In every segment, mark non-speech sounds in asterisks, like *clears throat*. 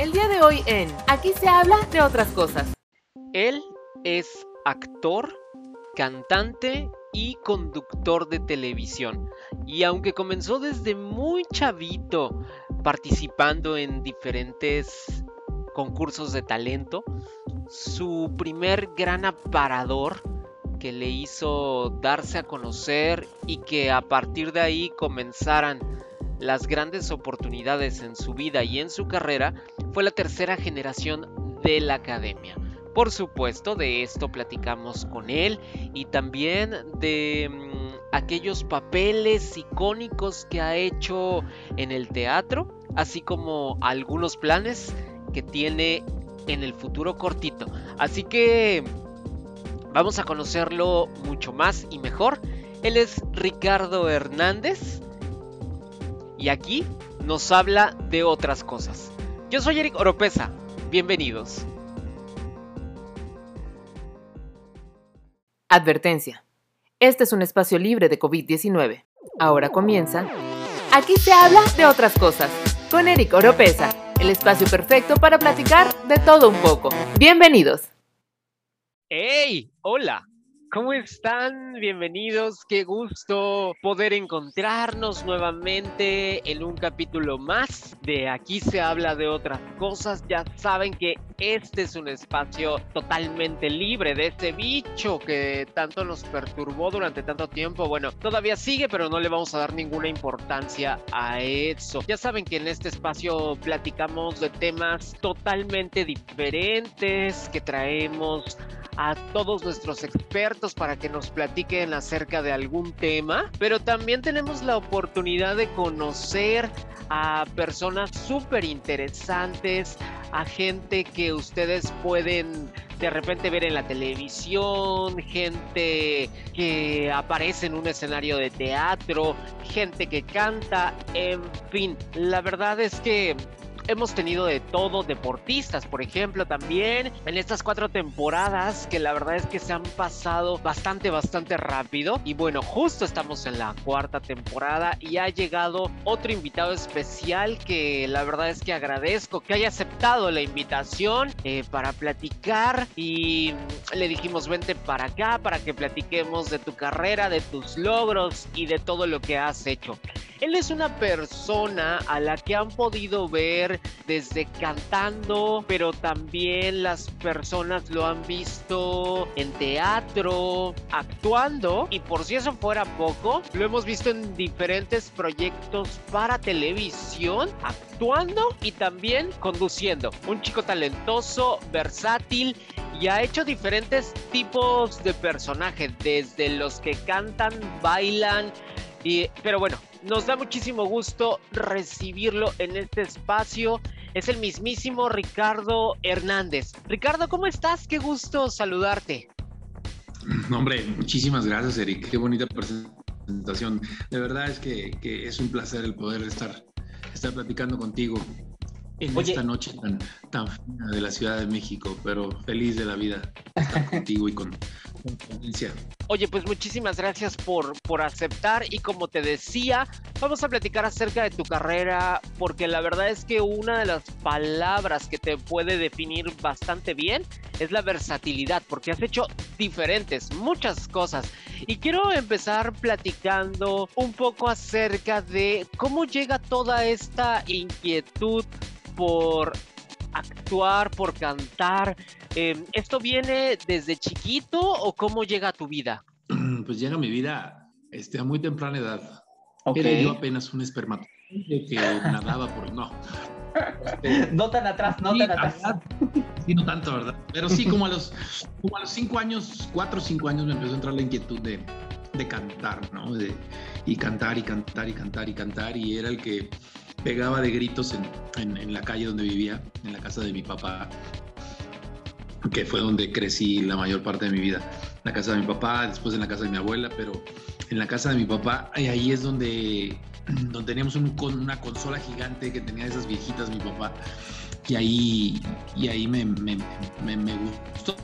El día de hoy en Aquí se habla de otras cosas. Él es actor, cantante y conductor de televisión. Y aunque comenzó desde muy chavito participando en diferentes concursos de talento, su primer gran aparador que le hizo darse a conocer y que a partir de ahí comenzaran las grandes oportunidades en su vida y en su carrera fue la tercera generación de la academia. Por supuesto, de esto platicamos con él y también de mm, aquellos papeles icónicos que ha hecho en el teatro, así como algunos planes que tiene en el futuro cortito. Así que vamos a conocerlo mucho más y mejor. Él es Ricardo Hernández y aquí nos habla de otras cosas. Yo soy Eric Oropesa, bienvenidos. Advertencia. Este es un espacio libre de COVID-19. Ahora comienza. Aquí se habla de otras cosas. Con Eric Oropesa, el espacio perfecto para platicar de todo un poco. Bienvenidos. ¡Hey! Hola. ¿Cómo están? Bienvenidos. Qué gusto poder encontrarnos nuevamente en un capítulo más de Aquí se habla de otras cosas. Ya saben que este es un espacio totalmente libre de este bicho que tanto nos perturbó durante tanto tiempo. Bueno, todavía sigue, pero no le vamos a dar ninguna importancia a eso. Ya saben que en este espacio platicamos de temas totalmente diferentes que traemos a todos nuestros expertos para que nos platiquen acerca de algún tema, pero también tenemos la oportunidad de conocer a personas súper interesantes, a gente que ustedes pueden de repente ver en la televisión, gente que aparece en un escenario de teatro, gente que canta, en fin, la verdad es que hemos tenido de todo, deportistas, por ejemplo, también en estas cuatro temporadas que la verdad es que se han pasado bastante, bastante rápido. Y bueno, justo estamos en la cuarta temporada y ha llegado otro invitado especial que la verdad es que agradezco que haya aceptado la invitación eh, para platicar y le dijimos vente para acá para que platiquemos de tu carrera, de tus logros y de todo lo que has hecho. Él es una persona a la que han podido ver desde cantando, pero también las personas lo han visto en teatro, actuando y por si eso fuera poco, lo hemos visto en diferentes proyectos para televisión, actuando y también conduciendo. Un chico talentoso, versátil y ha hecho diferentes tipos de personajes, desde los que cantan, bailan, y, pero bueno, nos da muchísimo gusto recibirlo en este espacio. Es el mismísimo Ricardo Hernández. Ricardo, ¿cómo estás? Qué gusto saludarte. Hombre, muchísimas gracias, Eric. Qué bonita presentación. De verdad es que, es un placer el poder estar, estar platicando contigo en esta noche tan, tan fina de la Ciudad de México, pero feliz de la vida estar *laughs* contigo y con, Oye, pues muchísimas gracias por, por aceptar y como te decía, vamos a platicar acerca de tu carrera porque la verdad es que una de las palabras que te puede definir bastante bien es la versatilidad porque has hecho diferentes, muchas cosas. Y quiero empezar platicando un poco acerca de cómo llega toda esta inquietud por actuar, por cantar. Em, ¿Esto viene desde chiquito o cómo llega a tu vida? *clears throat* Pues llega a mi vida este, a muy temprana edad. Era yo apenas un espermatozoide que *laughs* nadaba por... No. *laughs* no tan atrás, no tan atrás. Sí, no tanto, ¿verdad? Pero sí, como a los, como a los cinco años, cuatro o cinco años me empezó a entrar la inquietud de, de cantar, ¿no? De, y cantar y cantar y cantar y cantar. Y era el que pegaba de gritos en, en, la calle donde vivía, en la casa de mi papá, que fue donde crecí la mayor parte de mi vida. La casa de mi papá, después en la casa de mi abuela, pero en la casa de mi papá, y ahí es donde, *clears throat* donde teníamos un, una consola gigante que tenía esas viejitas mi papá, y ahí, y ahí me, me, me, me gustó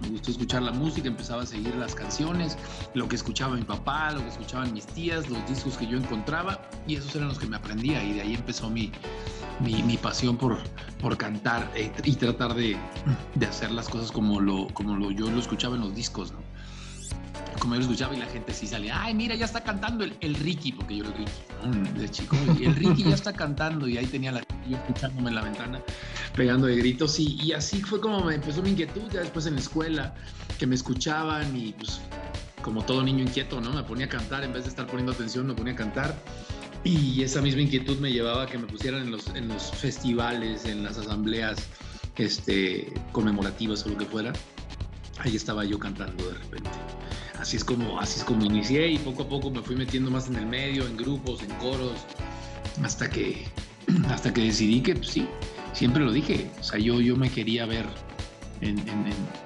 me gustó escuchar la música, empezaba a seguir las canciones, lo que escuchaba mi papá, lo que escuchaban mis tías, los discos que yo encontraba y esos eran los que me aprendía y de ahí empezó mi, mi, pasión por, por cantar eh, y tratar de, de, hacer las cosas como, lo, como lo, yo lo escuchaba en los discos, ¿no? Como yo lo escuchaba y la gente sí salía, ay, mira, ya está cantando el, el Ricky, porque yo el Ricky, de chico, y el Ricky ya está cantando y ahí tenía la yo escuchándome en la ventana, pegando de gritos y, y así fue como me empezó mi inquietud, ya después en la escuela, que me escuchaban y pues como todo niño inquieto, ¿no? Me ponía a cantar, en vez de estar poniendo atención, me ponía a cantar. Y esa misma inquietud me llevaba a que me pusieran en los, en los festivales, en las asambleas este, conmemorativas o lo que fuera. Ahí estaba yo cantando de repente. Así es, como, así es como inicié y poco a poco me fui metiendo más en el medio, en grupos, en coros, hasta que, *clears throat* hasta que decidí que pues, sí, siempre lo dije. O sea, yo, yo me quería ver en,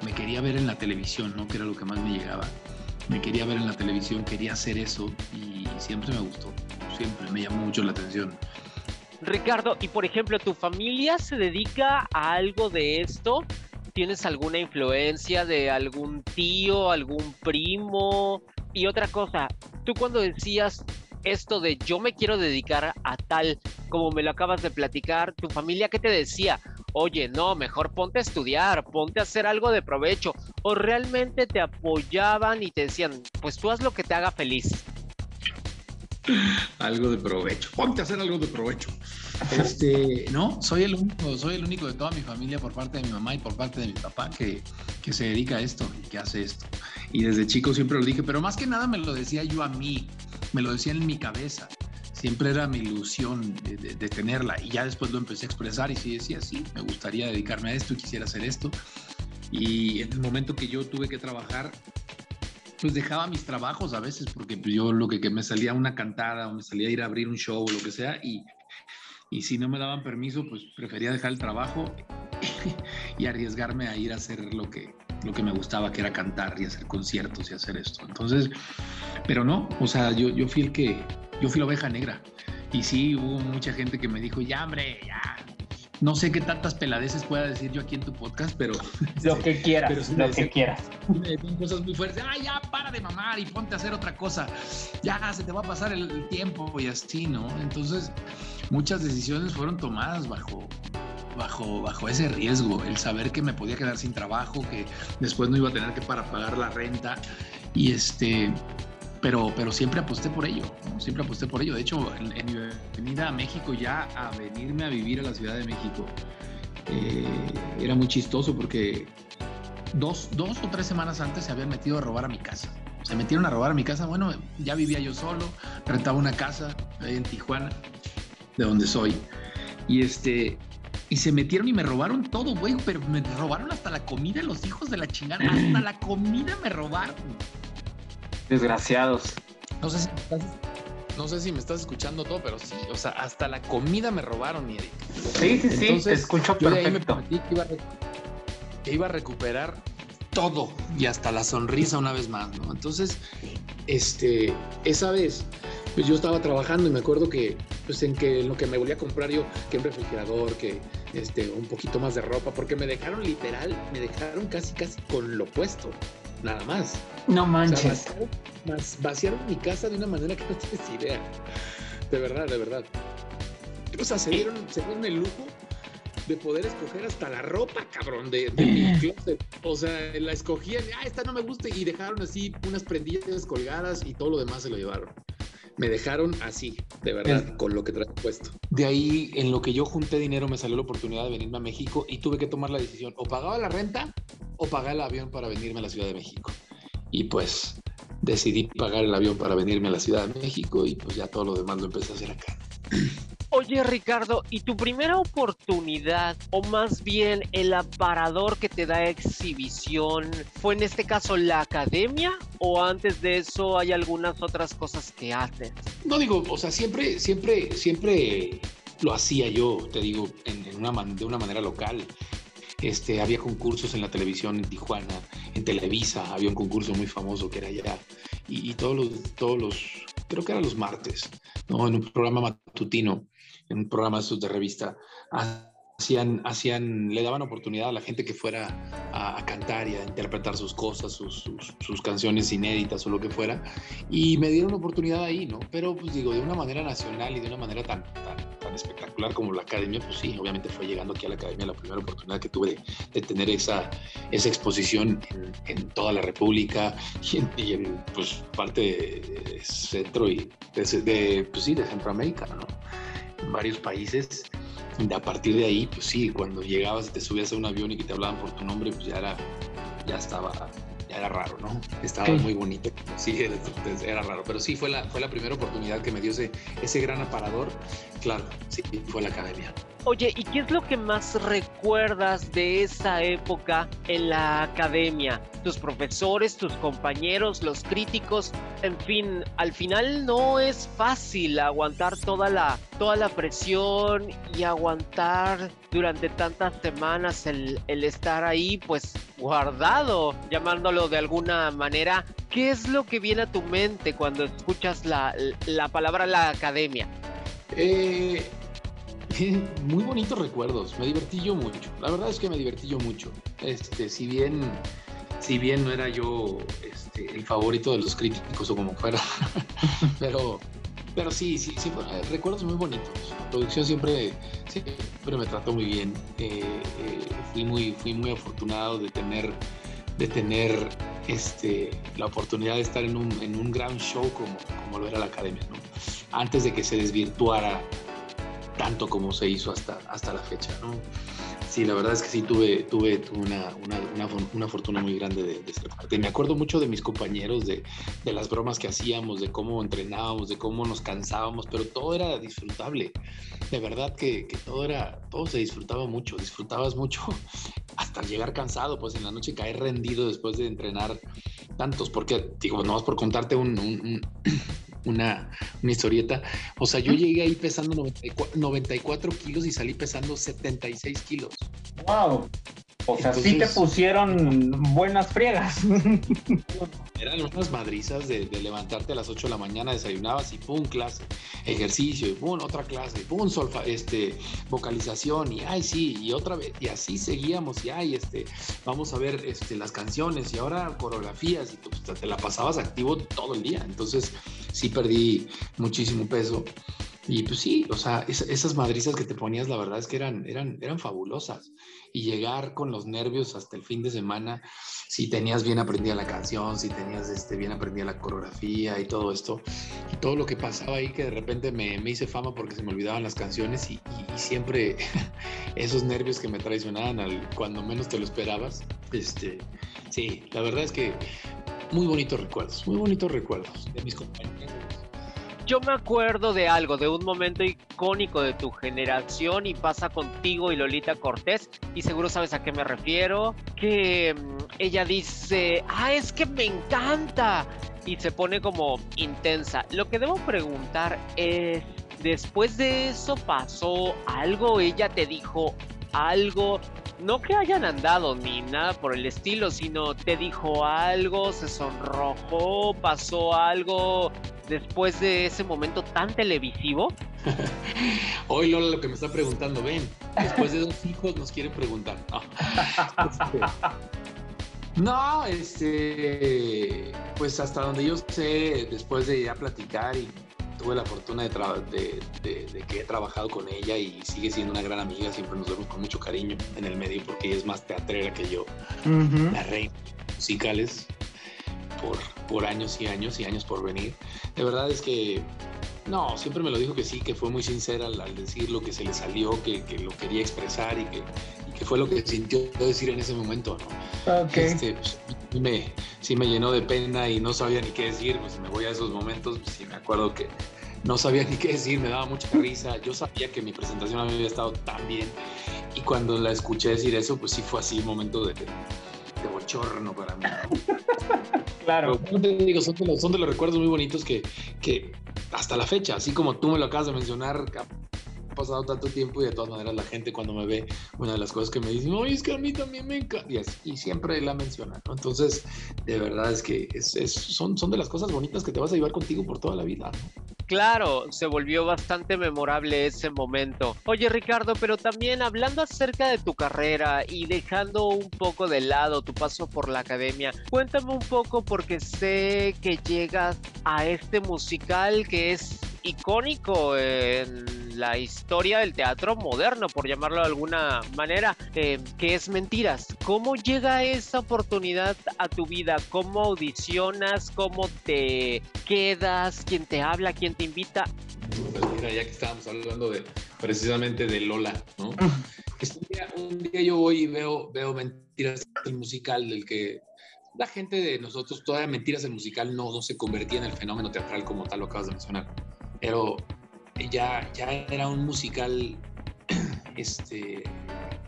me quería ver en la televisión, ¿no? Que era lo que más me llegaba me quería ver en la televisión, quería hacer eso y siempre me gustó, siempre me llamó mucho la atención. Ricardo, y por ejemplo, ¿tu familia se dedica a algo de esto? ¿Tienes alguna influencia de algún tío, algún primo? Y otra cosa, tú cuando decías esto de yo me quiero dedicar a tal, como me lo acabas de platicar, tu familia, ¿qué te decía? oye, no, mejor ponte a estudiar, ponte a hacer algo de provecho, o realmente te apoyaban y te decían, pues tú haz lo que te haga feliz. *laughs* Algo de provecho, ponte a hacer algo de provecho. Este, no, soy el único, soy el único de toda mi familia por parte de mi mamá y por parte de mi papá que, que se dedica a esto y que hace esto. Y desde chico siempre lo dije, pero más que nada me lo decía yo a mí, me lo decía en mi cabeza siempre era mi ilusión de, tenerla y ya después lo empecé a expresar y sí decía, sí, me gustaría dedicarme a esto y quisiera hacer esto. Y en el momento que yo tuve que trabajar, pues dejaba mis trabajos a veces porque pues, yo lo que, me salía una cantada o me salía a ir a abrir un show o lo que sea y, y si no me daban permiso, pues prefería dejar el trabajo *laughs* y arriesgarme a ir a hacer lo que, lo que me gustaba, que era cantar y hacer conciertos y hacer esto. Entonces, pero no, o sea, yo, yo fui el que, yo fui la oveja negra. Y sí, hubo mucha gente que me dijo, ya, hombre, ya. No sé qué tantas peladeces pueda decir yo aquí en tu podcast, pero... *laughs* Lo que quieras, lo que quieras. Me cosas muy fuertes. Ah, ya, para de mamar y ponte a hacer otra cosa. Ya, se te va a pasar el tiempo y así, ¿no? Entonces, muchas decisiones fueron tomadas bajo, bajo, bajo ese riesgo, el saber que me podía quedar sin trabajo, que después no iba a tener que para pagar la renta. Y este, pero, pero siempre aposté por ello, siempre aposté por ello. De hecho, en, mi venida a México, ya a venirme a vivir a la Ciudad de México, eh, era muy chistoso porque dos, dos o tres semanas antes se habían metido a robar a mi casa. Se metieron a robar a mi casa. Bueno, ya vivía yo solo, rentaba una casa en Tijuana, de donde soy. Y este, y se metieron y me robaron todo, güey, pero me robaron hasta la comida, los hijos de la chingada, hasta la comida me robaron. Desgraciados. No sé si me estás, no sé si me estás escuchando todo, pero sí, o sea, hasta la comida me robaron, mi Sí, sí, sí, te escucho yo De ahí me que iba, a, que iba a recuperar todo y hasta la sonrisa una vez más, ¿no? Entonces, este, esa vez, pues yo estaba trabajando y me acuerdo que, pues en que lo que me volía a comprar yo, que un refrigerador, que este, un poquito más de ropa, porque me dejaron literal, me dejaron casi, casi con lo puesto nada más. No manches. vaciaron, mi casa de una manera que no tienes idea. De verdad, de verdad. O sea, se dieron, se dieron el lujo de poder escoger hasta la ropa, cabrón, de, mi *clears throat* closet. O sea, la escogían, ah, esta no me gusta, y dejaron así unas prendillas colgadas y todo lo demás se lo llevaron. Me dejaron así, de verdad, con lo que traía puesto. De ahí, en lo que yo junté dinero, me salió la oportunidad de venirme a México y tuve que tomar la decisión, o pagaba la renta o pagar el avión para venirme a la Ciudad de México. Y pues decidí pagar el avión para venirme a la Ciudad de México y pues ya todo lo demás lo empecé a hacer acá. *clears throat* Oye Ricardo, ¿y tu primera oportunidad o más bien el aparador que te da exhibición fue en este caso la academia o antes de eso hay algunas otras cosas que haces? No digo, o sea, siempre, siempre, siempre lo hacía yo, te digo, en, una, de una manera local. Este, había concursos en la televisión en Tijuana, en Televisa, había un concurso muy famoso que era allá. Y, todos, los, todos los, creo que eran los martes, ¿no? en un programa matutino, en un programa de, revista, hacían, hacían, le daban oportunidad a la gente que fuera a, cantar y a interpretar sus cosas, sus, sus, canciones inéditas o lo que fuera. Y me dieron oportunidad ahí, ¿no? Pero pues digo, de una manera nacional y de una manera tan, tan, espectacular como la academia, pues sí, obviamente fue llegando aquí a la academia la primera oportunidad que tuve de, tener esa, esa exposición en, toda la República *laughs* y en, pues, parte de, centro y de, pues sí, de Centroamérica, ¿no? En varios países. Y a partir de ahí, pues sí, cuando llegabas te subías a un avión y que te hablaban por tu nombre, pues ya era, ya estaba era raro, ¿no? Estaba muy bonito, sí, era, raro, pero sí fue la, fue la primera oportunidad que me dio ese, ese gran aparador, claro, sí, fue la academia. Oye, ¿y qué es lo que más recuerdas de esa época en la academia? Tus profesores, tus compañeros, los críticos, en fin, al final no es fácil aguantar toda la, toda la presión y aguantar durante tantas semanas el, estar ahí, pues guardado, llamándolo de alguna manera. ¿Qué es lo que viene a tu mente cuando escuchas la, la palabra la academia? Eh, *laughs* muy bonitos recuerdos. Me divertí yo mucho. La verdad es que me divertí yo mucho. Este, si bien, si bien no era yo este, el favorito de los críticos o como fuera, *laughs* pero, pero sí, sí, sí, recuerdos muy bonitos. La producción siempre, siempre me trató muy bien. Eh, eh, fui muy, fui muy afortunado de tener, de tener este, la oportunidad de estar en un, en un gran show como, como lo era la academia, ¿no? Antes de que se desvirtuara tanto como se hizo hasta, hasta la fecha, ¿no? Sí, la verdad es que sí tuve, tuve, una, una, una, fortuna muy grande de, ser parte. Me acuerdo mucho de mis compañeros, de, de, las bromas que hacíamos, de cómo entrenábamos, de cómo nos cansábamos, pero todo era disfrutable. De verdad que, que todo era, todo se disfrutaba mucho, disfrutabas mucho *laughs* hasta llegar cansado, pues en la noche caer rendido después de entrenar tantos, porque digo, no vas por contarte un, una, una historieta. O sea, yo llegué ahí pesando 94, kilos y salí pesando 76 kilos. ¡Wow! O sea, sí te pusieron buenas friegas. *laughs* Eran unas madrizas de, levantarte a las 8 de la mañana, desayunabas y pum, clase, ejercicio, y pum, otra clase, pum, solfa, este, vocalización, y ay, sí, y otra vez, y así seguíamos, y ay, este, vamos a ver este, las canciones, y ahora coreografías, y pues, te la pasabas activo todo el día. Entonces, sí perdí muchísimo peso. Y pues sí, o sea, esas madrizas que te ponías, la verdad es que eran, eran, eran fabulosas. Y llegar con los nervios hasta el fin de semana, si tenías bien aprendida la canción, si tenías este, bien aprendida la coreografía y todo esto, y todo lo que pasaba ahí, que de repente me, me hice fama porque se me olvidaban las canciones y, siempre *laughs* esos nervios que me traicionaban al, cuando menos te lo esperabas. Este, sí, la verdad es que muy bonitos recuerdos, muy bonitos recuerdos de mis compañeros yo me acuerdo de algo, de un momento icónico de tu generación y pasa contigo y Lolita Cortés y seguro sabes a qué me refiero, que mm, ella dice, ah, es que me encanta y se pone como intensa. Lo que debo preguntar es, después de eso pasó algo, ella te dijo algo, no que hayan andado ni nada por el estilo, sino te dijo algo, se sonrojó, pasó algo después de ese momento tan televisivo? *laughs* Hoy Lola lo que me está preguntando, ven, después de dos hijos nos quiere preguntar. No, este, pues hasta donde yo sé, después de ya platicar y tuve la fortuna de, de, que he trabajado con ella y sigue siendo una gran amiga, siempre nos vemos con mucho cariño en el medio porque ella es más teatrera que yo, la reina musicales por, por años y años y años por venir. De verdad es que no, siempre me lo dijo que sí, que fue muy sincera al, decir lo que se le salió, que, que lo quería expresar y que, y que, fue lo que sintió decir en ese momento, ¿no? Este, pues, me, sí me llenó de pena y no sabía ni qué decir, pues si me voy a esos momentos, pues sí me acuerdo que no sabía ni qué decir, me daba mucha risa, yo sabía que mi presentación había estado tan bien y cuando la escuché decir eso, pues sí fue así un momento de bochorno para mí. *laughs* Claro. te digo, son de, los, son de los recuerdos muy bonitos que, que hasta la fecha, así como tú me lo acabas de mencionar, pasado tanto tiempo y de todas maneras la gente cuando me ve, una de las cosas que me dicen, oye, es que a mí también me encanta, y, siempre la menciona, ¿no? Entonces, de verdad es que es, son, son de las cosas bonitas que te vas a llevar contigo por toda la vida. Claro, se volvió bastante memorable ese momento. Oye Ricardo, pero también hablando acerca de tu carrera y dejando un poco de lado tu paso por la academia, cuéntame un poco porque sé que llegas a este musical que es icónico en la historia del teatro moderno, por llamarlo de alguna manera, eh, que es Mentiras. ¿Cómo llega esa oportunidad a tu vida? ¿Cómo audicionas? ¿Cómo te quedas? ¿Quién te habla? ¿Quién te invita? Pues mira, ya que estábamos hablando de precisamente de Lola, ¿no? un, día, un, día, yo voy y veo, veo Mentiras, el musical del que la gente de nosotros, todavía Mentiras, el musical no, no se convertía en el fenómeno teatral como tal lo acabas de mencionar, pero ya, ya era un musical *clears throat* este,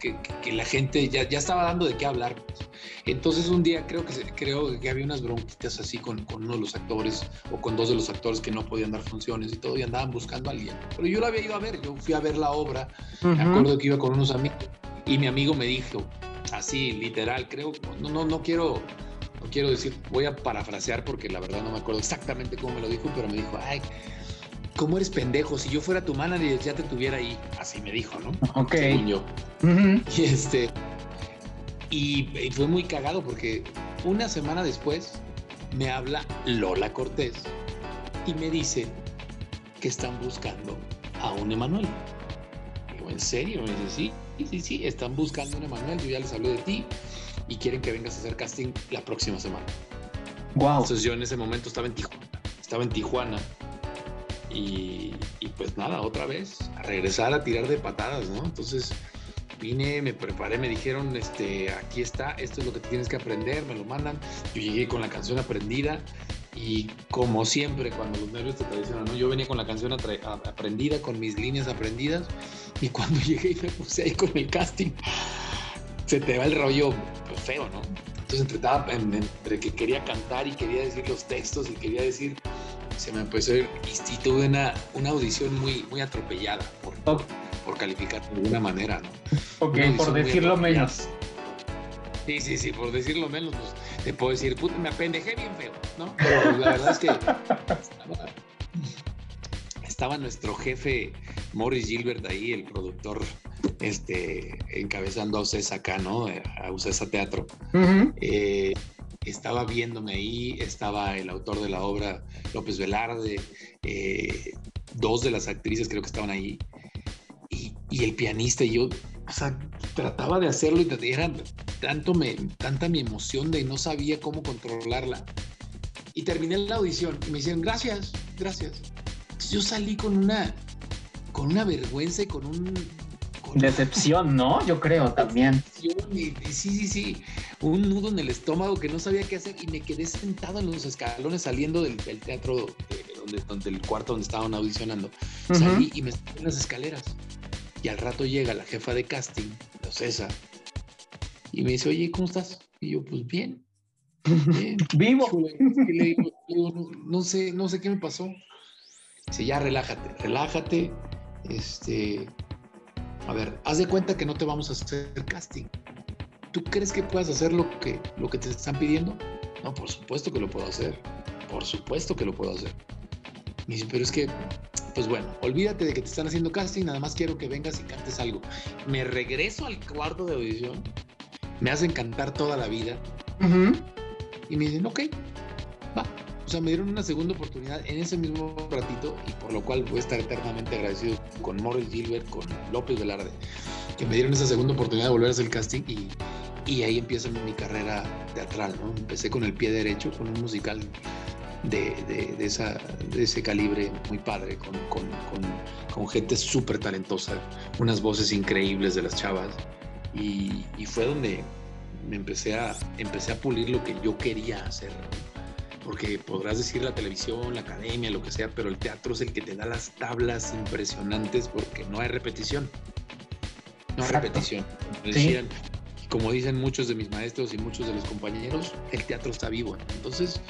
que, que, la gente ya, ya, estaba dando de qué hablar. Entonces un día creo que, creo que había unas bronquitas así con, con, uno de los actores o con dos de los actores que no podían dar funciones y todo y andaban buscando a alguien. Pero yo lo había ido a ver, yo fui a ver la obra, me acuerdo que iba con unos amigos y mi amigo me dijo, así literal, creo, no, no, no quiero... No quiero decir, voy a parafrasear porque la verdad no me acuerdo exactamente cómo me lo dijo, pero me dijo, ay, ¿cómo eres pendejo? Si yo fuera tu manager ya te tuviera ahí. Así me dijo, ¿no? Ok. Según yo. *laughs* Y este. Y, fue muy cagado porque una semana después me habla Lola Cortés y me dice que están buscando a un Emanuel. Digo, ¿en serio? Me dice, sí, sí, sí, están buscando a un Emanuel. Yo ya les hablé de ti y quieren que vengas a hacer casting la próxima semana. Wow. Entonces yo en ese momento estaba en Tijuana. Estaba en Tijuana y, pues nada, otra vez, a regresar a tirar de patadas, ¿no? Entonces vine, me preparé, me dijeron, este, aquí está, esto es lo que tienes que aprender, me lo mandan. Yo llegué con la canción aprendida y como siempre, cuando los nervios te traicionan, ¿no? Yo venía con la canción aprendida, con mis líneas aprendidas y cuando *laughs* llegué y me puse ahí con el casting, se te va el rollo pues, feo, ¿no? Entonces entre, entre que quería cantar y quería decir los textos y quería decir se me empezó a ir y tuve una, una audición muy, muy atropellada por, por calificar de alguna manera, ¿no? Ok, por decirlo menos. Sí, sí, sí, por decirlo menos, pues, te puedo decir, puta, me apendejé bien feo, ¿no? Pero la verdad es que estaba, nuestro jefe Morris Gilbert ahí, el productor, este, encabezando a Ocesa acá, ¿no? A Ocesa Teatro estaba viéndome ahí, estaba el autor de la obra, López Velarde, eh, dos de las actrices creo que estaban ahí, y, el pianista, y yo, o sea, trataba de hacerlo y era tanto me, tanta mi emoción de no sabía cómo controlarla. Y terminé la audición y me dijeron, gracias, gracias. Entonces yo salí con una, con una vergüenza y con un, Decepción, ¿no? Yo creo también. Sí, sí, sí. Un nudo en el estómago que no sabía qué hacer y me quedé sentado en los escalones saliendo del, teatro, donde, del cuarto donde estaban audicionando. Salí y me senté en las escaleras. Y al rato llega la jefa de casting, la César, y me dice, oye, ¿cómo estás? Y yo, pues bien. bien. *laughs* Vivo. Y le digo, no, no, sé, no sé qué me pasó. Dice, ya relájate, relájate. Este, a ver, haz de cuenta que no te vamos a hacer casting. ¿Tú crees que puedas hacer lo que, lo que te están pidiendo? No, por supuesto que lo puedo hacer. Por supuesto que lo puedo hacer. Me dice, pero es que, pues bueno, olvídate de que te están haciendo casting, nada más quiero que vengas y cantes algo. Me regreso al cuarto de audición, me hacen cantar toda la vida. Y me dicen, ok, va, sea, me dieron una segunda oportunidad en ese mismo ratito y por lo cual voy a estar eternamente agradecido con Morris Gilbert, con López Velarde, que me dieron esa segunda oportunidad de volver a hacer el casting y, y ahí empieza mi carrera teatral, ¿no? Empecé con el pie derecho, con un musical de, de, de, esa, de ese calibre muy padre, con, con, con, con gente súper talentosa, unas voces increíbles de las chavas. Y, y, fue donde me empecé a, empecé a pulir lo que yo quería hacer porque podrás decir la televisión, la academia, lo que sea, pero el teatro es el que te da las tablas impresionantes porque no hay repetición. No hay repetición. Como dicen muchos de mis maestros y muchos de los compañeros, el teatro está vivo. Entonces,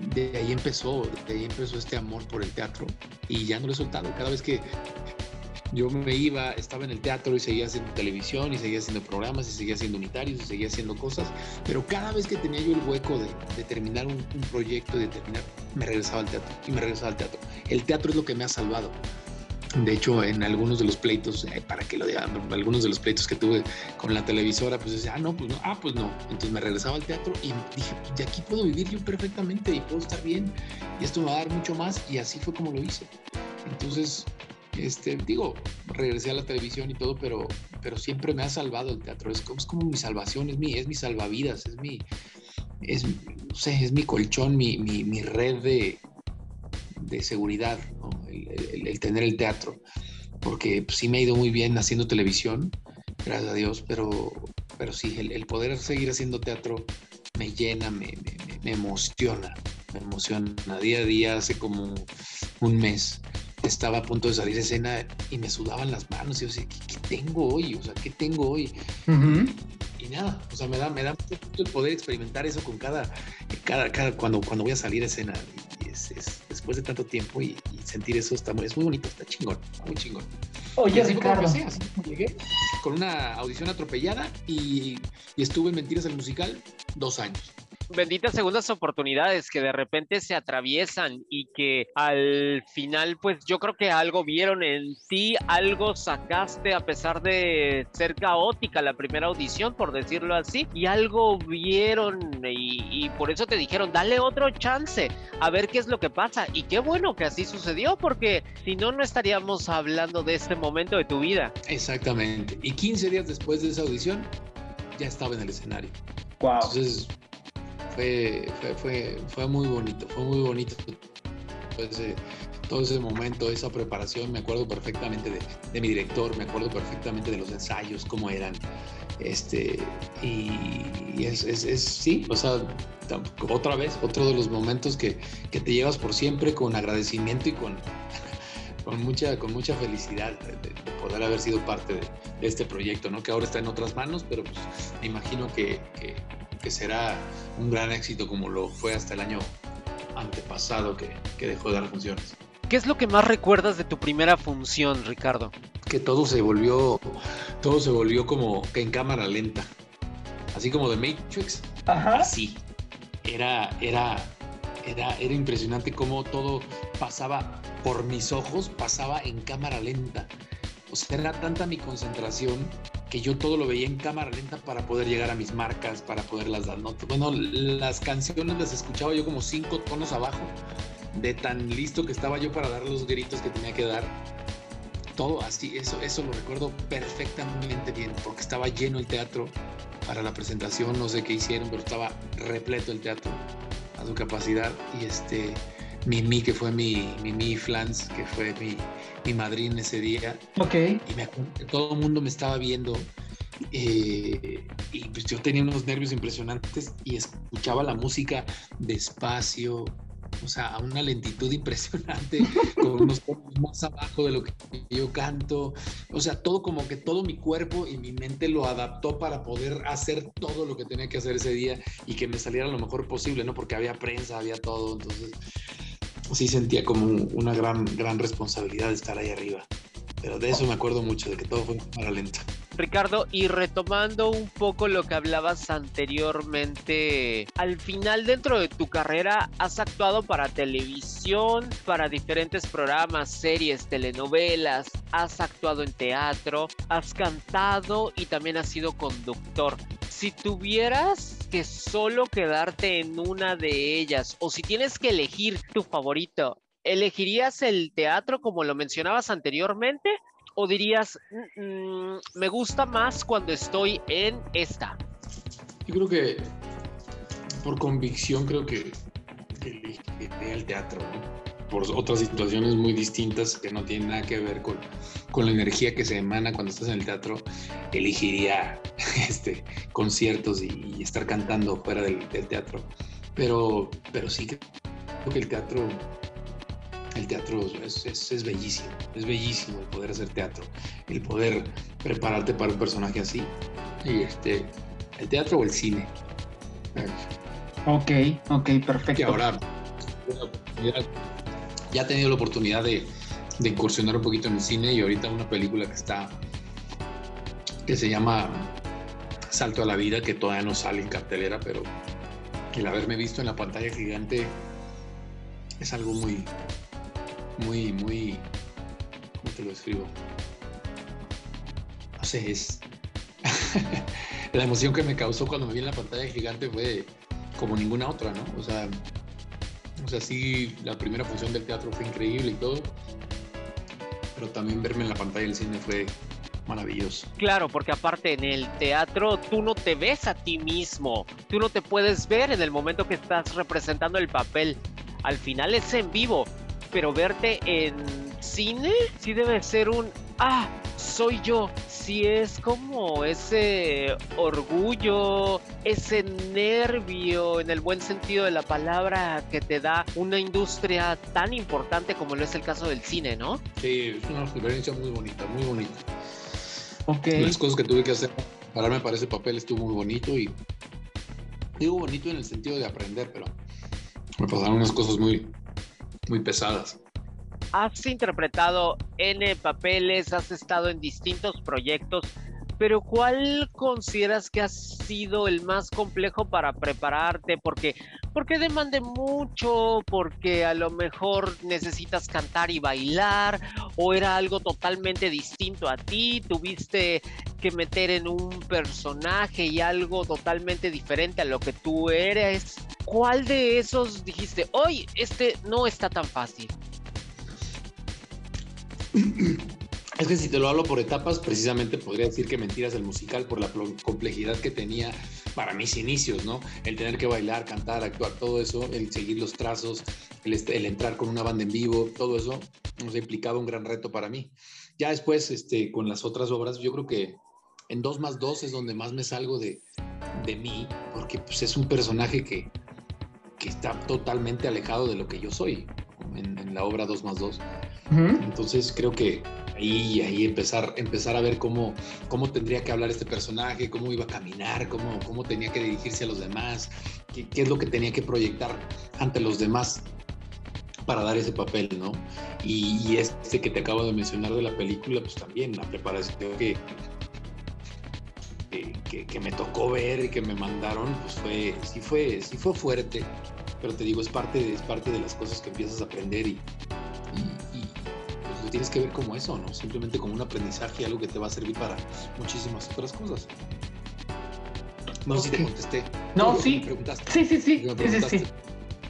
de ahí empezó, de ahí empezó este amor por el teatro y ya no lo he soltado. Cada vez que yo me iba, estaba en el teatro y seguía haciendo televisión y seguía haciendo programas y seguía haciendo unitarios y seguía haciendo cosas, pero cada vez que tenía yo el hueco de, terminar un, proyecto, de terminar, me regresaba al teatro y me regresaba al teatro. El teatro es lo que me ha salvado. De hecho, en algunos de los pleitos, eh, para que lo digan, algunos de los pleitos que tuve con la televisora, pues decía, ah, no, pues no, ah, pues no. Entonces me regresaba al teatro y dije, de aquí puedo vivir yo perfectamente y puedo estar bien y esto me va a dar mucho más y así fue como lo hice. Entonces, este, digo, regresé a la televisión y todo, pero, pero siempre me ha salvado el teatro. Es es como mi salvación, es mi, es mi salvavidas, es mi, es, no sé, es mi colchón, mi, mi, mi red de, de seguridad, ¿no? el, el, tener el teatro. Porque pues, sí me ha ido muy bien haciendo televisión, gracias a Dios, pero, pero sí, el, el poder seguir haciendo teatro me llena, me, me, me, emociona, me emociona. Día a día, hace como un mes, estaba a punto de salir a escena y me sudaban las manos. Y yo decía, ¿qué, qué tengo hoy? O sea, ¿qué tengo hoy? Uh -huh. Y nada, o sea, me da, me da el poder experimentar eso con cada, cada, cada cuando, cuando voy a salir a escena. Y es, es, después de tanto tiempo y, y, sentir eso está muy, es muy bonito, está chingón, muy chingón. Oye, Ricardo. Así, así llegué con una audición atropellada y, y estuve en Mentiras el Musical dos años benditas segundas oportunidades que de repente se atraviesan y que al final pues yo creo que algo vieron en ti, algo sacaste a pesar de ser caótica la primera audición por decirlo así y algo vieron y, y por eso te dijeron dale otro chance a ver qué es lo que pasa y qué bueno que así sucedió porque si no no estaríamos hablando de este momento de tu vida. Exactamente y 15 días después de esa audición ya estaba en el escenario. Wow. Entonces fue, fue, fue, fue, muy bonito, fue muy bonito todo ese, todo ese momento, esa preparación, me acuerdo perfectamente de, de, mi director, me acuerdo perfectamente de los ensayos, cómo eran, este, y, y es, es, es, sí, o sea, otra vez, otro de los momentos que, que te llevas por siempre con agradecimiento y con, *laughs* con mucha, con mucha felicidad de, de, poder haber sido parte de, de, este proyecto, ¿no? Que ahora está en otras manos, pero pues me imagino que, que, que será un gran éxito como lo fue hasta el año antepasado que, que, dejó de dar funciones. ¿Qué es lo que más recuerdas de tu primera función, Ricardo? Que todo se volvió, todo se volvió como que en cámara lenta, así como de Matrix. Ajá. Así. Era, era, era, era impresionante cómo todo pasaba por mis ojos, pasaba en cámara lenta. O sea, era tanta mi concentración que yo todo lo veía en cámara lenta para poder llegar a mis marcas, para poderlas dar notas. Bueno, las canciones las escuchaba yo como cinco tonos abajo, de tan listo que estaba yo para dar los gritos que tenía que dar. Todo así, eso, eso lo recuerdo perfectamente bien, porque estaba lleno el teatro para la presentación, no sé qué hicieron, pero estaba repleto el teatro a su capacidad. Y este, Mimi, que fue mi, Mimi Flans, que fue mi, mi madrina ese día. Ok. Y me acuerdo que todo el mundo me estaba viendo. Eh, y pues yo tenía unos nervios impresionantes y escuchaba la música despacio, o sea, a una lentitud impresionante, *laughs* con unos tonos más abajo de lo que yo canto. O sea, todo como que todo mi cuerpo y mi mente lo adaptó para poder hacer todo lo que tenía que hacer ese día y que me saliera lo mejor posible, ¿no? Porque había prensa, había todo, entonces sí sentía como una gran, gran responsabilidad estar ahí arriba. Pero de eso me acuerdo mucho, de que todo fue para lento. Ricardo, y retomando un poco lo que hablabas anteriormente, al final dentro de tu carrera has actuado para televisión, para diferentes programas, series, telenovelas, has actuado en teatro, has cantado y también has sido conductor. Si tuvieras que solo quedarte en una de ellas o si tienes que elegir tu favorito, ¿elegirías el teatro como lo mencionabas anteriormente o dirías, mmm, me gusta más cuando estoy en esta? Yo creo que por convicción creo que, que el teatro. Por otras situaciones muy distintas que no tienen nada que ver con, con, la energía que se emana cuando estás en el teatro, elegiría *laughs* este, conciertos y, y estar cantando fuera del, del, teatro. Pero, pero sí creo que el teatro el teatro es, es, es, bellísimo, es bellísimo el poder hacer teatro, el poder prepararte para un personaje así. Y este, el teatro o el cine. Ok, ok, perfecto. Que ahora ya he tenido la oportunidad de, de, incursionar un poquito en el cine y ahorita una película que está, que se llama Salto a la Vida, que todavía no sale en cartelera, pero el haberme visto en la pantalla gigante es algo muy, muy, muy, ¿cómo te lo escribo? No sé, es... *laughs* la emoción que me causó cuando me vi en la pantalla gigante fue como ninguna otra, ¿no? O sea, o sea, sí, la primera función del teatro fue increíble y todo, pero también verme en la pantalla del cine fue maravilloso. Claro, porque aparte en el teatro tú no te ves a ti mismo, tú no te puedes ver en el momento que estás representando el papel. Al final es en vivo, pero verte en cine sí debe ser un, ah, soy yo. Sí es como ese orgullo, ese nervio en el buen sentido de la palabra que te da una industria tan importante como lo es el caso del cine, ¿no? Sí, es una experiencia muy bonita, muy bonita. Okay. Las cosas que tuve que hacer pararme para ese papel estuvo muy bonito y digo bonito en el sentido de aprender, pero me pasaron unas cosas muy, muy pesadas. Has interpretado N papeles, has estado en distintos proyectos, pero ¿cuál consideras que ha sido el más complejo para prepararte? Porque, porque demande mucho, porque a lo mejor necesitas cantar y bailar, o era algo totalmente distinto a ti, tuviste que meter en un personaje y algo totalmente diferente a lo que tú eres. ¿Cuál de esos dijiste, hoy este no está tan fácil? Es que si te lo hablo por etapas, precisamente podría decir que Mentiras el musical por la complejidad que tenía para mis inicios, ¿no? El tener que bailar, cantar, actuar, todo eso, el seguir los trazos, el, entrar con una banda en vivo, todo eso nos ha implicado un gran reto para mí. Ya después, este, con las otras obras, yo creo que en 2 más 2 es donde más me salgo de, de mí, porque pues, es un personaje que, que está totalmente alejado de lo que yo soy en, en la obra 2 más 2. Entonces creo que ahí, ahí empezar, empezar a ver cómo, cómo tendría que hablar este personaje, cómo iba a caminar, cómo, cómo tenía que dirigirse a los demás, qué, es lo que tenía que proyectar ante los demás para dar ese papel, ¿no? Y, este que te acabo de mencionar de la película, pues también la preparación que, que, que, me tocó ver y que me mandaron, pues fue, sí fue, sí fue fuerte, pero te digo, es parte, es parte de las cosas que empiezas a aprender y, tienes que ver como eso, ¿no? Simplemente como un aprendizaje, algo que te va a servir para muchísimas otras cosas. No sé si te contesté. No, sí. Sí, sí, sí. sí, sí,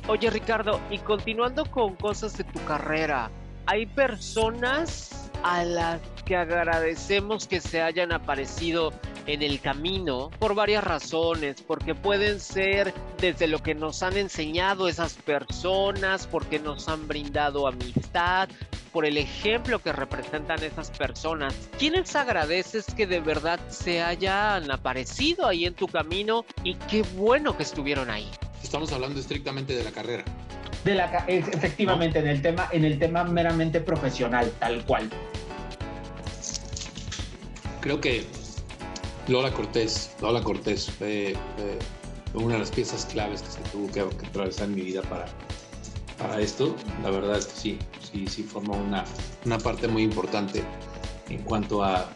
Oye, Ricardo, y continuando con cosas de tu carrera, ¿hay personas a las que agradecemos que se hayan aparecido en el camino por varias razones, porque pueden ser desde lo que nos han enseñado esas personas, porque nos han brindado amistad, por el ejemplo que representan esas personas. ¿Quiénes agradeces que de verdad se hayan aparecido ahí en tu camino y qué bueno que estuvieron ahí? Estamos hablando estrictamente de la carrera. De la efectivamente en el tema en el tema meramente profesional tal cual. Creo que Lola Cortés, Lola Cortés fue, una de las piezas claves que se tuvo que, atravesar en mi vida para, para esto. La verdad es que sí, sí, sí formó una, una parte muy importante en cuanto a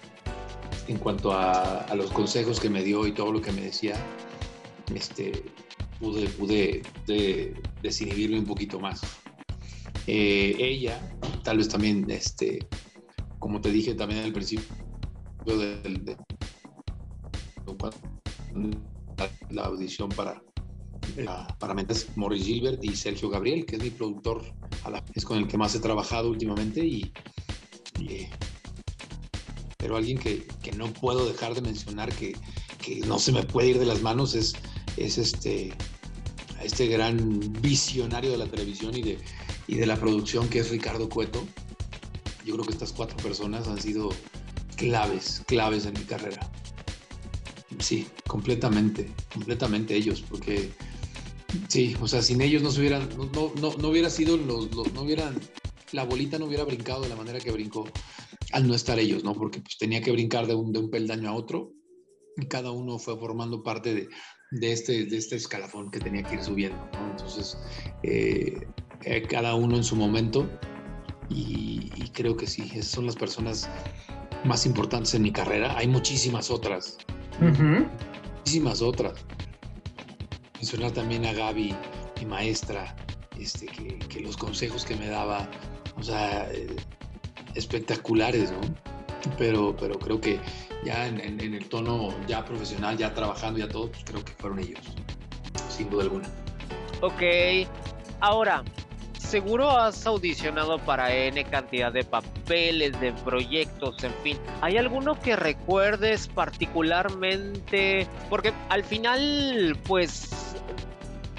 en cuanto a, los consejos que me dio y todo lo que me decía, este, pude, pude de, desinhibirme un poquito más. Eh, ella, tal vez también, este, como te dije también al principio del, la audición para, para Mentes, Morris Gilbert y Sergio Gabriel, que es mi productor, es con el que más he trabajado últimamente y, pero alguien que, que, no puedo dejar de mencionar que, que, no se me puede ir de las manos es, es este, este gran visionario de la televisión y de, y de la producción que es Ricardo Cueto. Yo creo que estas cuatro personas han sido claves, claves en mi carrera. Sí, completamente, completamente ellos, porque sí, o sea, sin ellos no se hubieran, no, no, no hubiera sido los, no hubieran, la bolita no hubiera brincado de la manera que brincó al no estar ellos, ¿no? Porque pues tenía que brincar de un, de un peldaño a otro y cada uno fue formando parte de, de, este, de este escalafón que tenía que ir subiendo, ¿no? Entonces, eh, eh, cada uno en su momento y, y, creo que sí, esas son las personas más importantes en mi carrera. Hay muchísimas otras, Muchísimas otras. Mencionar también a Gaby, mi maestra, este, que, los consejos que me daba, o sea, eh, espectaculares, ¿no? Pero, pero creo que ya en, el tono ya profesional, ya trabajando, ya todo, pues creo que fueron ellos, sin duda alguna. Ok, ahora, seguro has audicionado para N cantidad de papeles, de proyectos, en fin. ¿Hay alguno que recuerdes particularmente? Porque al final, pues,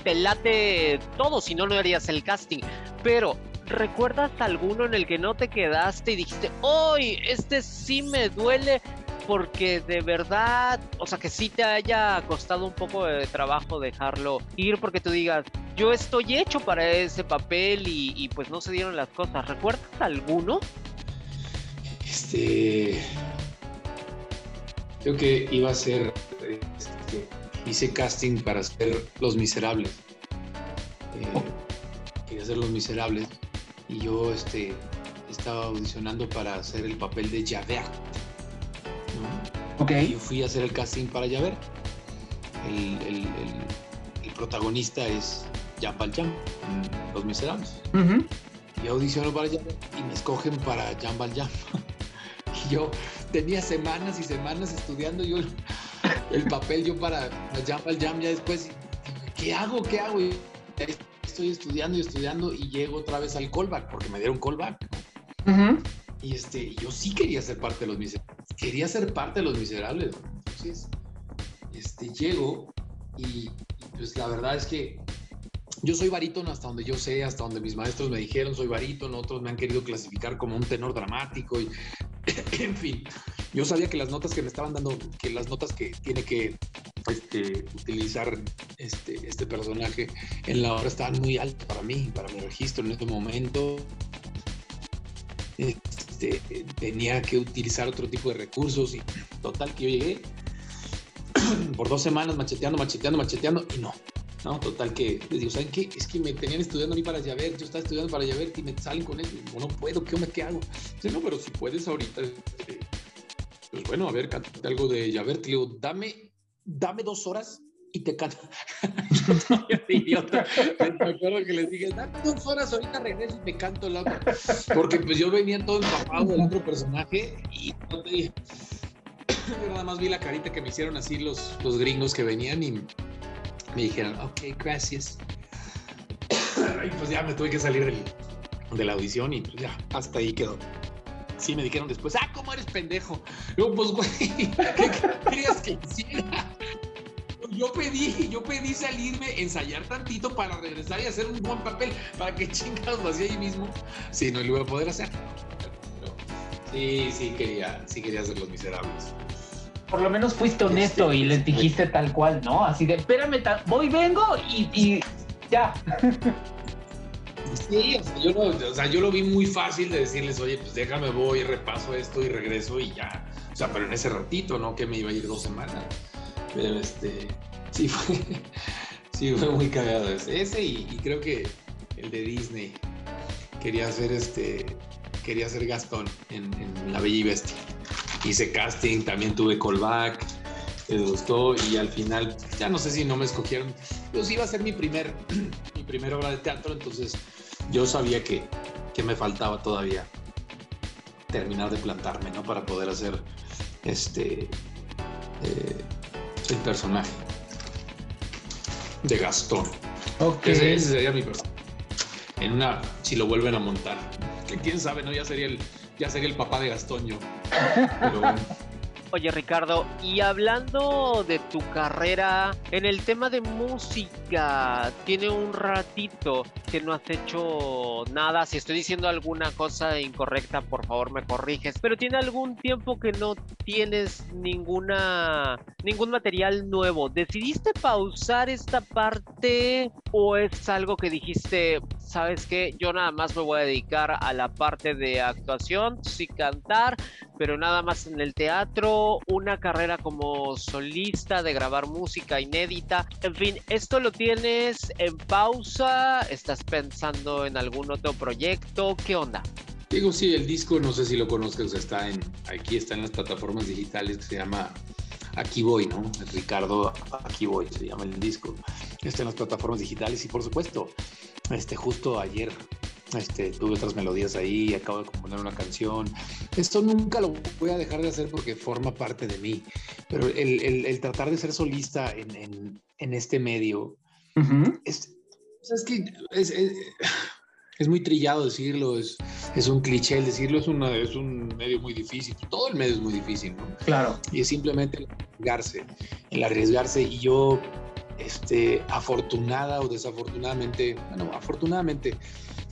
te late todo, si no, no harías el casting. Pero, ¿recuerdas alguno en el que no te quedaste y dijiste, ¡Uy! Este sí me duele porque de verdad, o sea, que sí te haya costado un poco de trabajo dejarlo ir porque tú digas, yo estoy hecho para ese papel y, pues no se dieron las cosas. ¿Recuerdas alguno? Este. Creo que iba a ser. Este, hice casting para hacer Los Miserables. Eh, quería hacer Los Miserables. Y yo este, estaba audicionando para hacer el papel de Javert yo fui a hacer el casting para Javert. El, el, el, protagonista es Jean Valjean, Los Miserables. Yo audiciono para Javert y me escogen para Jean Valjean. *laughs* y yo tenía semanas y semanas estudiando yo el, papel yo para Jean Valjean ya después. ¿Qué hago? ¿Qué hago? Y estoy estudiando y estudiando y llego otra vez al callback porque me dieron callback. Y este, yo sí quería ser parte de los miserables. Quería ser parte de los miserables. Entonces, este, llego y, pues la verdad es que yo soy barítono hasta donde yo sé, hasta donde mis maestros me dijeron soy barítono, otros me han querido clasificar como un tenor dramático y *coughs* en fin, yo sabía que las notas que me estaban dando, que las notas que tiene que este, utilizar este, este personaje en la obra estaban muy altas para mí, para mi registro en este momento. Este, tenía que utilizar otro tipo de recursos y total que yo llegué *clears throat* por dos semanas macheteando, macheteando, macheteando y no. No, total que les digo, ¿saben qué? Es que me tenían estudiando a mí para Javert, yo estaba estudiando para Javert y me salen con eso. No puedo, ¿qué, ¿qué hago? Dice, no, pero si puedes ahorita, este, pues bueno, a ver, cántate algo de Javert. Le digo, dame, dame dos horas y te canto. *laughs* idiota. Me acuerdo que les dije, dame dos horas, ahorita regreso y me canto el otro. Porque pues yo venía todo empapado del otro personaje y no te yo nada más vi la carita que me hicieron así los, los gringos que venían y me dijeron, ok, gracias. y pues ya me tuve que salir de la audición y pues ya, hasta ahí quedó. Sí, me dijeron después, ah, ¿cómo eres pendejo? Yo, pues, güey, *laughs* ¿qué querías que hiciera? Yo pedí, yo pedí salirme, ensayar tantito para regresar y hacer un buen papel, para que *laughs* chingados lo hacía ahí mismo. Sí, no lo iba a poder hacer. sí, sí quería, sí quería hacer los miserables. Por lo menos fuiste honesto y les dijiste tal cual, ¿no? Así de, espérame, voy, vengo y, ya. Sí, o sea, yo lo, o sea, yo lo vi muy fácil de decirles, oye, pues déjame, voy, repaso esto y regreso y ya. O sea, pero en ese ratito, ¿no? Que me iba a ir dos semanas. Pero este, sí fue, *laughs* sí fue muy cagado ese. y, creo que el de Disney quería hacer este, quería hacer Gastón en, La Bella y Bestia. Hice casting, también tuve callback, me gustó y al final, ya no sé si no me escogieron, pues iba a ser mi primer, *clears throat* mi primera obra de teatro, entonces yo sabía que, que me faltaba todavía terminar de plantarme, ¿no? Para poder hacer este eh, el personaje de Gastón. Ese, sería mi personaje. En una, si lo vuelven a montar. Que quién sabe, ¿no? Ya sería el, ya sería el papá de Gastón yo. Pero bueno. Oye Ricardo, y hablando de tu carrera en el tema de música, tiene un ratito que no has hecho nada. Si estoy diciendo alguna cosa incorrecta, por favor me corriges. Pero tiene algún tiempo que no tienes ninguna ningún material nuevo. ¿Decidiste pausar esta parte o es algo que dijiste, sabes qué, yo nada más me voy a dedicar a la parte de actuación, sí cantar, pero nada más en el teatro, una carrera como solista de grabar música inédita. En fin, esto lo tienes en pausa, estás pensando en algún otro proyecto, ¿qué onda? Digo, sí, el disco, no sé si lo conozcas, está en, aquí está en las plataformas digitales, se llama Aquí voy, ¿no? Ricardo, aquí voy, se llama el disco. Está en las plataformas digitales y por supuesto, este, justo ayer este, tuve otras melodías ahí, acabo de componer una canción. Esto nunca lo voy a dejar de hacer porque forma parte de mí, pero el, tratar de ser solista en, este medio es, que es muy trillado decirlo, es, es un cliché el decirlo, es, una, es un medio muy difícil, todo el medio es muy difícil, ¿no? Claro. Y es simplemente el arriesgarse, el arriesgarse y yo, este, afortunada o desafortunadamente, bueno, afortunadamente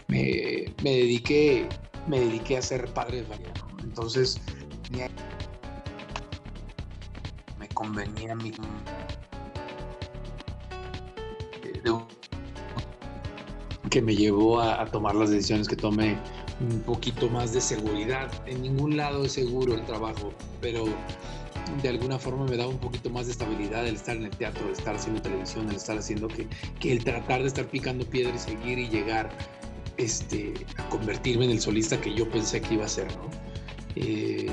me, me dediqué, me dediqué a ser padre de familia, entonces me convenía a mí un que me llevó a, a, tomar las decisiones que tomé un poquito más de seguridad. En ningún lado es seguro el trabajo, pero de alguna forma me daba un poquito más de estabilidad el estar en el teatro, el estar haciendo televisión, el estar haciendo que, que el tratar de estar picando piedra y seguir y llegar este, a convertirme en el solista que yo pensé que iba a ser, ¿no? Eh,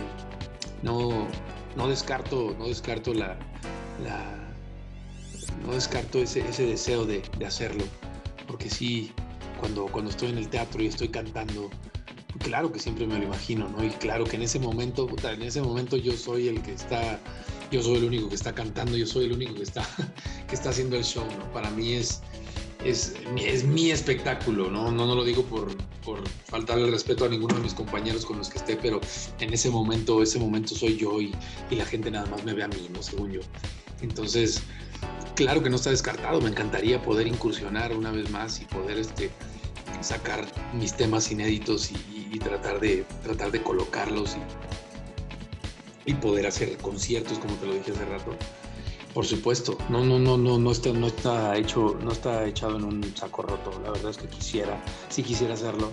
no, no descarto, no descarto la, la no descarto ese, ese deseo de, de hacerlo, porque sí, cuando, cuando estoy en el teatro y estoy cantando, claro que siempre me lo imagino, ¿no? Y claro que en ese momento, en ese momento yo soy el que está, yo soy el único que está cantando, yo soy el único que está, *laughs* que está haciendo el show, ¿no? Para mí es, es, es mi espectáculo, ¿no? No, no lo digo por, por faltarle respeto a ninguno de mis compañeros con los que esté, pero en ese momento, ese momento soy yo y, y la gente nada más me ve a mí, ¿no? Según yo. Entonces, claro que no está descartado, me encantaría poder incursionar una vez más y poder este, sacar mis temas inéditos y, y tratar, de, tratar de colocarlos y, y, poder hacer conciertos, como te lo dije hace rato. Por supuesto, no, no, no, no, no está, no está hecho, no está echado en un saco roto. La verdad es que quisiera, sí quisiera hacerlo,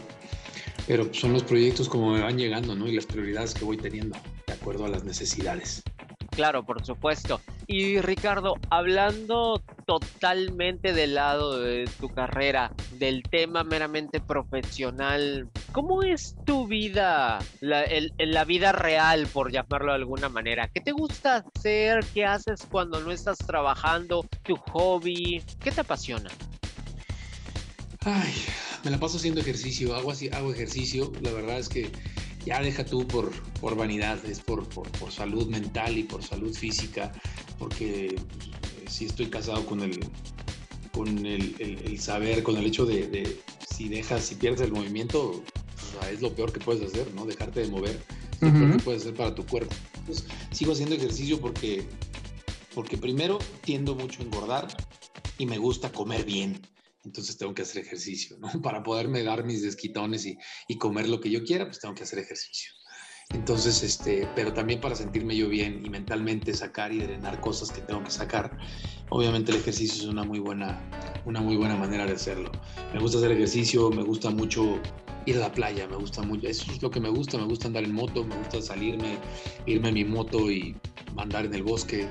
pero son los proyectos como me van llegando, ¿no? Y las prioridades que voy teniendo, de acuerdo a las necesidades. Claro, por supuesto. Y Ricardo, hablando totalmente del lado de tu carrera, del tema meramente profesional, ¿cómo es tu vida, la, vida real, por llamarlo de alguna manera? ¿Qué te gusta hacer? ¿Qué haces cuando no estás trabajando? ¿Tu hobby? ¿Qué te apasiona? Ay, me la paso haciendo ejercicio, hago, así, hago ejercicio, la verdad es que ya deja tú por, por vanidad, es por, por, salud mental y por salud física, porque eh, si estoy casado con el, con el, saber, con el hecho de, de, si dejas, si pierdes el movimiento, sea, es lo peor que puedes hacer, ¿no? Dejarte de mover, es lo uh -huh. peor que puedes hacer para tu cuerpo. Entonces, sigo haciendo ejercicio porque, porque primero tiendo mucho a engordar y me gusta comer bien entonces tengo que hacer ejercicio, ¿no? *laughs* Para poderme dar mis desquitones y, y, comer lo que yo quiera, pues tengo que hacer ejercicio. Entonces, este, pero también para sentirme yo bien y mentalmente sacar y drenar cosas que tengo que sacar. Obviamente el ejercicio es una muy buena, una muy buena manera de hacerlo. Me gusta hacer ejercicio, me gusta mucho ir a la playa, me gusta mucho, eso es lo que me gusta, me gusta andar en moto, me gusta salirme, irme en mi moto y andar en el bosque,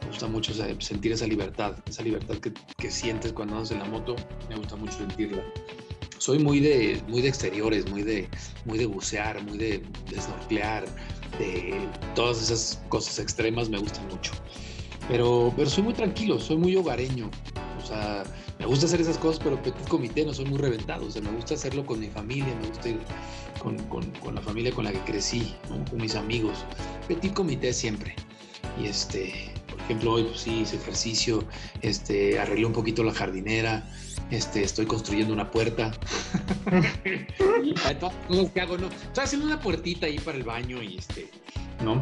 me gusta mucho sentir esa libertad, esa libertad que, que, sientes cuando andas en la moto, me gusta mucho sentirla. Soy muy de, muy de exteriores, muy de, muy de bucear, muy de, de de todas esas cosas extremas me gustan mucho. Pero, pero soy muy tranquilo, soy muy hogareño. O sea, me gusta hacer esas cosas, pero petit comité, no soy muy reventado. O sea, me gusta hacerlo con mi familia, me gusta ir con, con, con la familia con la que crecí, ¿no? con mis amigos. Petit comité siempre. Y este, por ejemplo, hoy pues, sí hice ejercicio, este, arreglé un poquito la jardinera, este, estoy construyendo una puerta. *laughs* ¿Qué hago? No, estoy haciendo una puertita ahí para el baño y este, ¿no?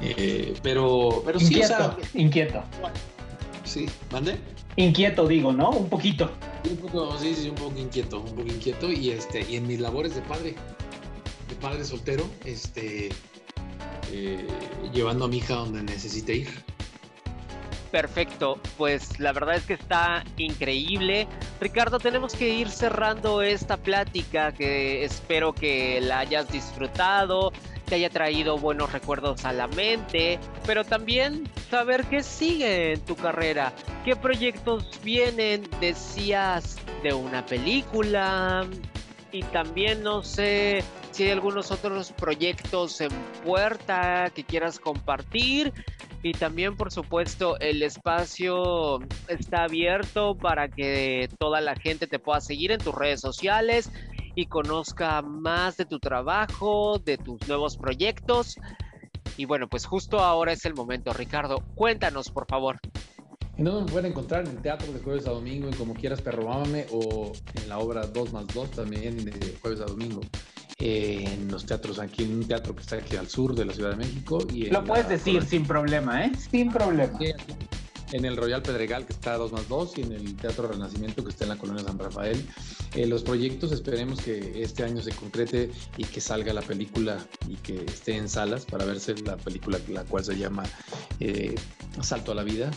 Eh, pero, pero inquieto, sí, o sea, inquieto. Sí, ¿mande? Inquieto, digo, ¿no? Un poquito. Un poco, sí, sí, un poco inquieto, un poco inquieto y este, y en mis labores de padre, de padre soltero, este, eh, llevando a mi hija donde necesite ir. Perfecto, pues la verdad es que está increíble. Ricardo, tenemos que ir cerrando esta plática que espero que la hayas disfrutado, te haya traído buenos recuerdos a la mente, pero también saber qué sigue en tu carrera, qué proyectos vienen, decías de una película y también no sé si hay algunos otros proyectos en puerta que quieras compartir y también por supuesto el espacio está abierto para que toda la gente te pueda seguir en tus redes sociales y conozca más de tu trabajo, de tus nuevos proyectos. Y bueno, pues justo ahora es el momento, Ricardo. Cuéntanos, por favor. ¿En dónde me pueden encontrar? En el teatro de jueves a domingo, en Como Quieras Perro Mámame, o en la obra 2 más 2 también de jueves a domingo. Eh, en los teatros aquí, en un teatro que está aquí al sur de la Ciudad de México. Y Lo puedes la- decir sin problema, ¿eh? Sin problema. En el Royal Pedregal, que está a 2 más 2, y en el Teatro Renacimiento, que está en la Colonia San Rafael. Eh, los proyectos esperemos que este año se concrete y que salga la película y que esté en salas para verse la película, la cual se llama eh, Salto a la Vida.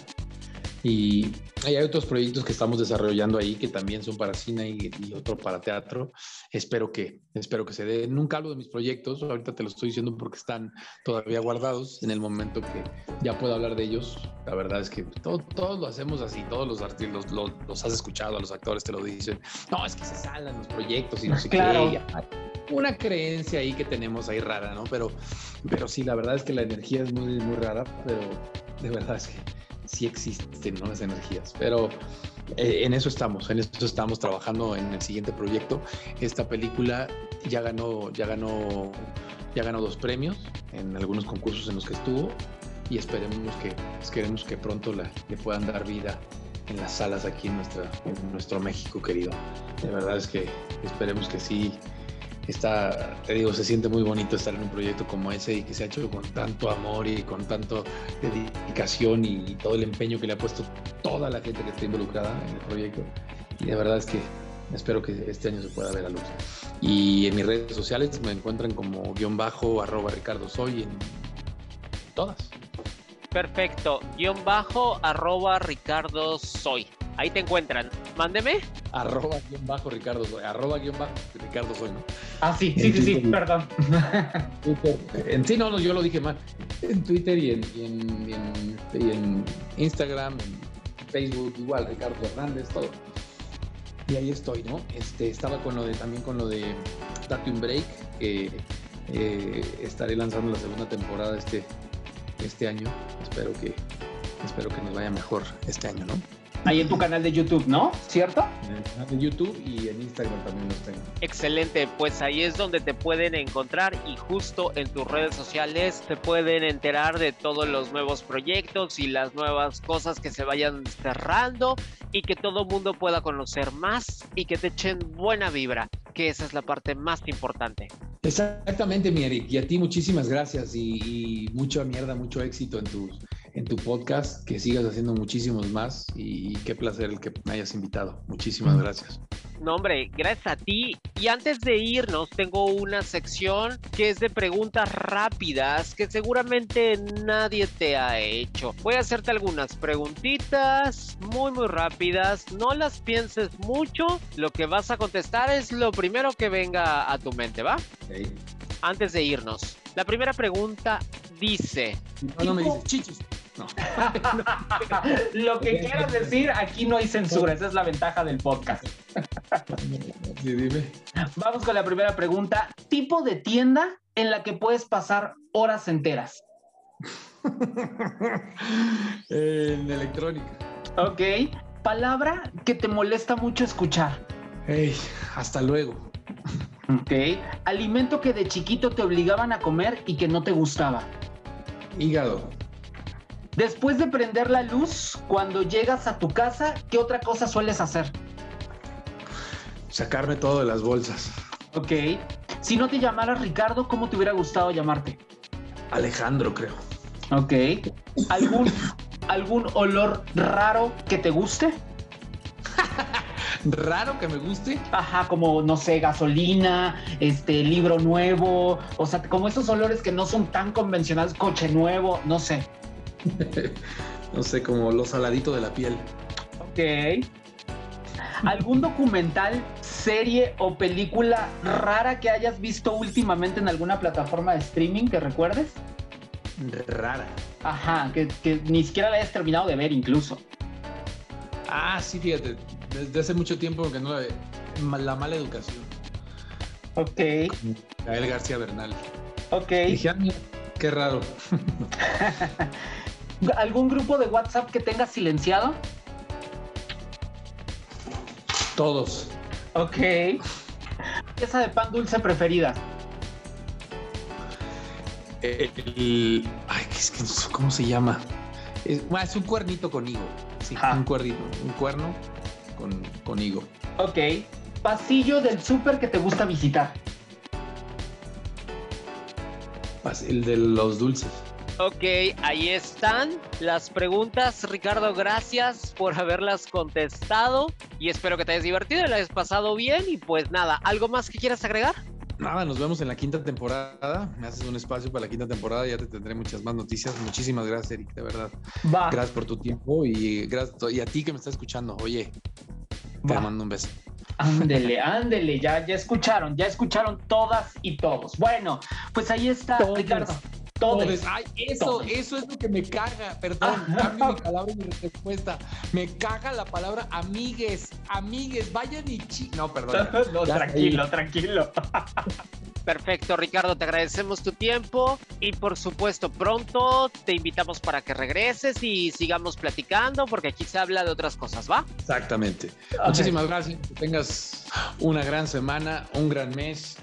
Y hay otros proyectos que estamos desarrollando ahí que también son para cine y, y otro para teatro. Espero que, espero que se dé. Nunca hablo de mis proyectos, ahorita te lo estoy diciendo porque están todavía guardados. En el momento que ya puedo hablar de ellos, la verdad es que todo- todos lo hacemos así, todos los artistas los, los- los has escuchado, a los actores te lo dicen. No, es que se salen los proyectos y no sé Claro. qué. Una creencia ahí que tenemos ahí rara, ¿no? Pero, pero sí, la verdad es que la energía es muy, muy rara, pero de verdad es que sí existen ¿no? las energías. Pero eh, en eso estamos, en eso estamos trabajando en el siguiente proyecto. Esta película ya ganó, ya ganó, ya ganó dos premios en algunos concursos en los que estuvo y esperemos que, esperemos que pronto la- le puedan dar vida en las salas aquí en, nuestra, en nuestro México querido. De verdad es que esperemos que sí. Está, te digo, se siente muy bonito estar en un proyecto como ese y que se ha hecho con tanto amor y con tanto dedicación y, todo el empeño que le ha puesto toda la gente que está involucrada en el proyecto. Y de verdad es que espero que este año se pueda ver a luz. Y en mis redes sociales me encuentran como guion bajo arroba Ricardo Soy en todas. Perfecto. Guión bajo, arroba Ricardo Soy. Ahí te encuentran. Mándeme. Arroba guion bajo Ricardo Soy. Arroba guion bajo Ricardo Soy, ¿no? Ah, sí, sí, sí, sí, Twitter. perdón. Twitter. En sí, no, no, yo lo dije mal. En Twitter y en, y en, y en- y en Instagram, en Facebook, igual, Ricardo Hernández, todo. Y ahí estoy, ¿no? Este, estaba con lo de, también con lo de Date un Break, que eh, estaré lanzando la segunda temporada este, este año. Espero que, espero que nos vaya mejor este año, ¿no? Ahí en tu canal de YouTube, ¿no? ¿Cierto? En el canal de YouTube y en Instagram también los tengo. Excelente, pues ahí es donde te pueden encontrar y justo en tus redes sociales te pueden enterar de todos los nuevos proyectos y las nuevas cosas que se vayan cerrando y que todo mundo pueda conocer más y que te echen buena vibra, que esa es la parte más importante. Exactamente, mi Eric. Y a ti muchísimas gracias y, y mucha mierda, mucho éxito en tu, en tu podcast. Que sigas haciendo muchísimos más y, y qué placer el que me hayas invitado. Muchísimas gracias. No, hombre, gracias a ti. Y antes de irnos, tengo una sección que es de preguntas rápidas que seguramente nadie te ha hecho. Voy a hacerte algunas preguntitas muy, muy rápidas. No las pienses mucho. Lo que vas a contestar es lo primero que venga a tu mente, ¿va? Ok. Antes de irnos. La primera pregunta dice, No, no me dices chichis. No. *laughs* Lo que quieras decir, aquí no hay censura. Esa es la ventaja del podcast. Sí, dime. Vamos con la primera pregunta. Tipo de tienda en la que puedes pasar horas enteras. *laughs* en electrónica. Ok. Palabra que te molesta mucho escuchar. Hey, hasta luego. Ok. Alimento que de chiquito te obligaban a comer y que no te gustaba. Hígado. Después de prender la luz, cuando llegas a tu casa, ¿qué otra cosa sueles hacer? Sacarme todo de las bolsas. Ok. Si no te llamaras Ricardo, ¿cómo te hubiera gustado llamarte? Alejandro, creo. Ok. ¿Algún, algún olor raro que te guste? *laughs* Raro que me guste. Ajá, como, no sé, gasolina, este, libro nuevo, o sea, como esos olores que no son tan convencionales, coche nuevo, no sé. *laughs* No sé, como lo saladito de la piel. Ok. ¿Algún documental, serie o película rara que hayas visto últimamente en alguna plataforma de streaming que recuerdes? Rara. Ajá, que, que ni siquiera la hayas terminado de ver incluso. Ah, sí, fíjate. Desde hace mucho tiempo que no la ve. La mala educación. Ok, Gael García Bernal. ok. Dije, ah, qué raro. *laughs* ¿Algún grupo de WhatsApp que tengas silenciado? Todos. Ok. Pieza de pan dulce preferida. El, ay, es que no sé ¿cómo se llama? Es, un cuernito con higo. Sí, un cuernito, un cuerno con, con higo. Ok. Pasillo del súper que te gusta visitar. El de los dulces. Ok, ahí están las preguntas. Ricardo, gracias por haberlas contestado y espero que te hayas divertido y la hayas pasado bien. Y pues nada, ¿algo más que quieras agregar? Nada, nos vemos en la quinta temporada. Me haces un espacio para la quinta temporada. Ya te tendré muchas más noticias. Muchísimas gracias, Eric, de verdad. Va. Gracias por tu tiempo y gracias y a ti que me estás escuchando. Oye, te Va. mando un beso. Ándele, ándele, ya, ya escucharon, ya escucharon todas y todos. Bueno, pues ahí está, Todos. Ricardo. Todes. Ay, eso, eso es lo que me caga. Perdón, cambio mi palabra y mi respuesta. Me caga la palabra amigues. Amigues, vayan y chi. No, perdón. *laughs* No, Ya, tranquilo, tranquilo. Perfecto, Ricardo, te agradecemos tu tiempo y por supuesto pronto te invitamos para que regreses y sigamos platicando porque aquí se habla de otras cosas, ¿va? Exactamente. Muchísimas gracias. Que tengas una gran semana, un gran mes.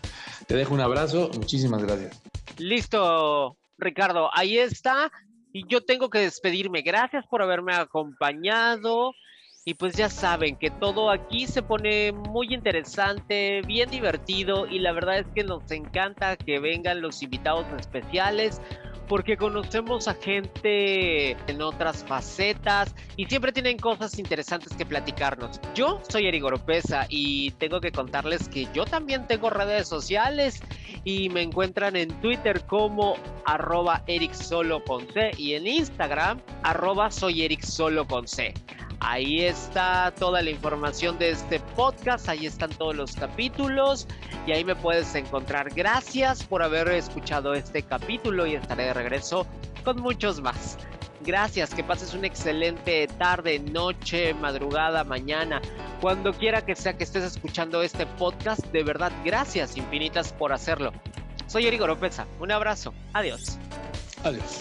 Te dejo un abrazo. Muchísimas gracias. Listo, Ricardo, ahí está. Y yo tengo que despedirme. Gracias por haberme acompañado. Y pues ya saben que todo aquí se pone muy interesante, bien divertido y la verdad es que nos encanta que vengan los invitados especiales porque conocemos a gente en otras facetas y siempre tienen cosas interesantes que platicarnos. Yo soy Eric Oropesa y tengo que contarles que yo también tengo redes sociales y me encuentran en Twitter como arroba y en Instagram arroba soy. Ahí está toda la información de este podcast, ahí están todos los capítulos y ahí me puedes encontrar. Gracias por haber escuchado este capítulo y estaré de regreso con muchos más. Gracias, que pases una excelente tarde, noche, madrugada, mañana, cuando quiera que sea que estés escuchando este podcast. De verdad, gracias infinitas por hacerlo. Soy Eric Oropesa, un abrazo, adiós. Adiós.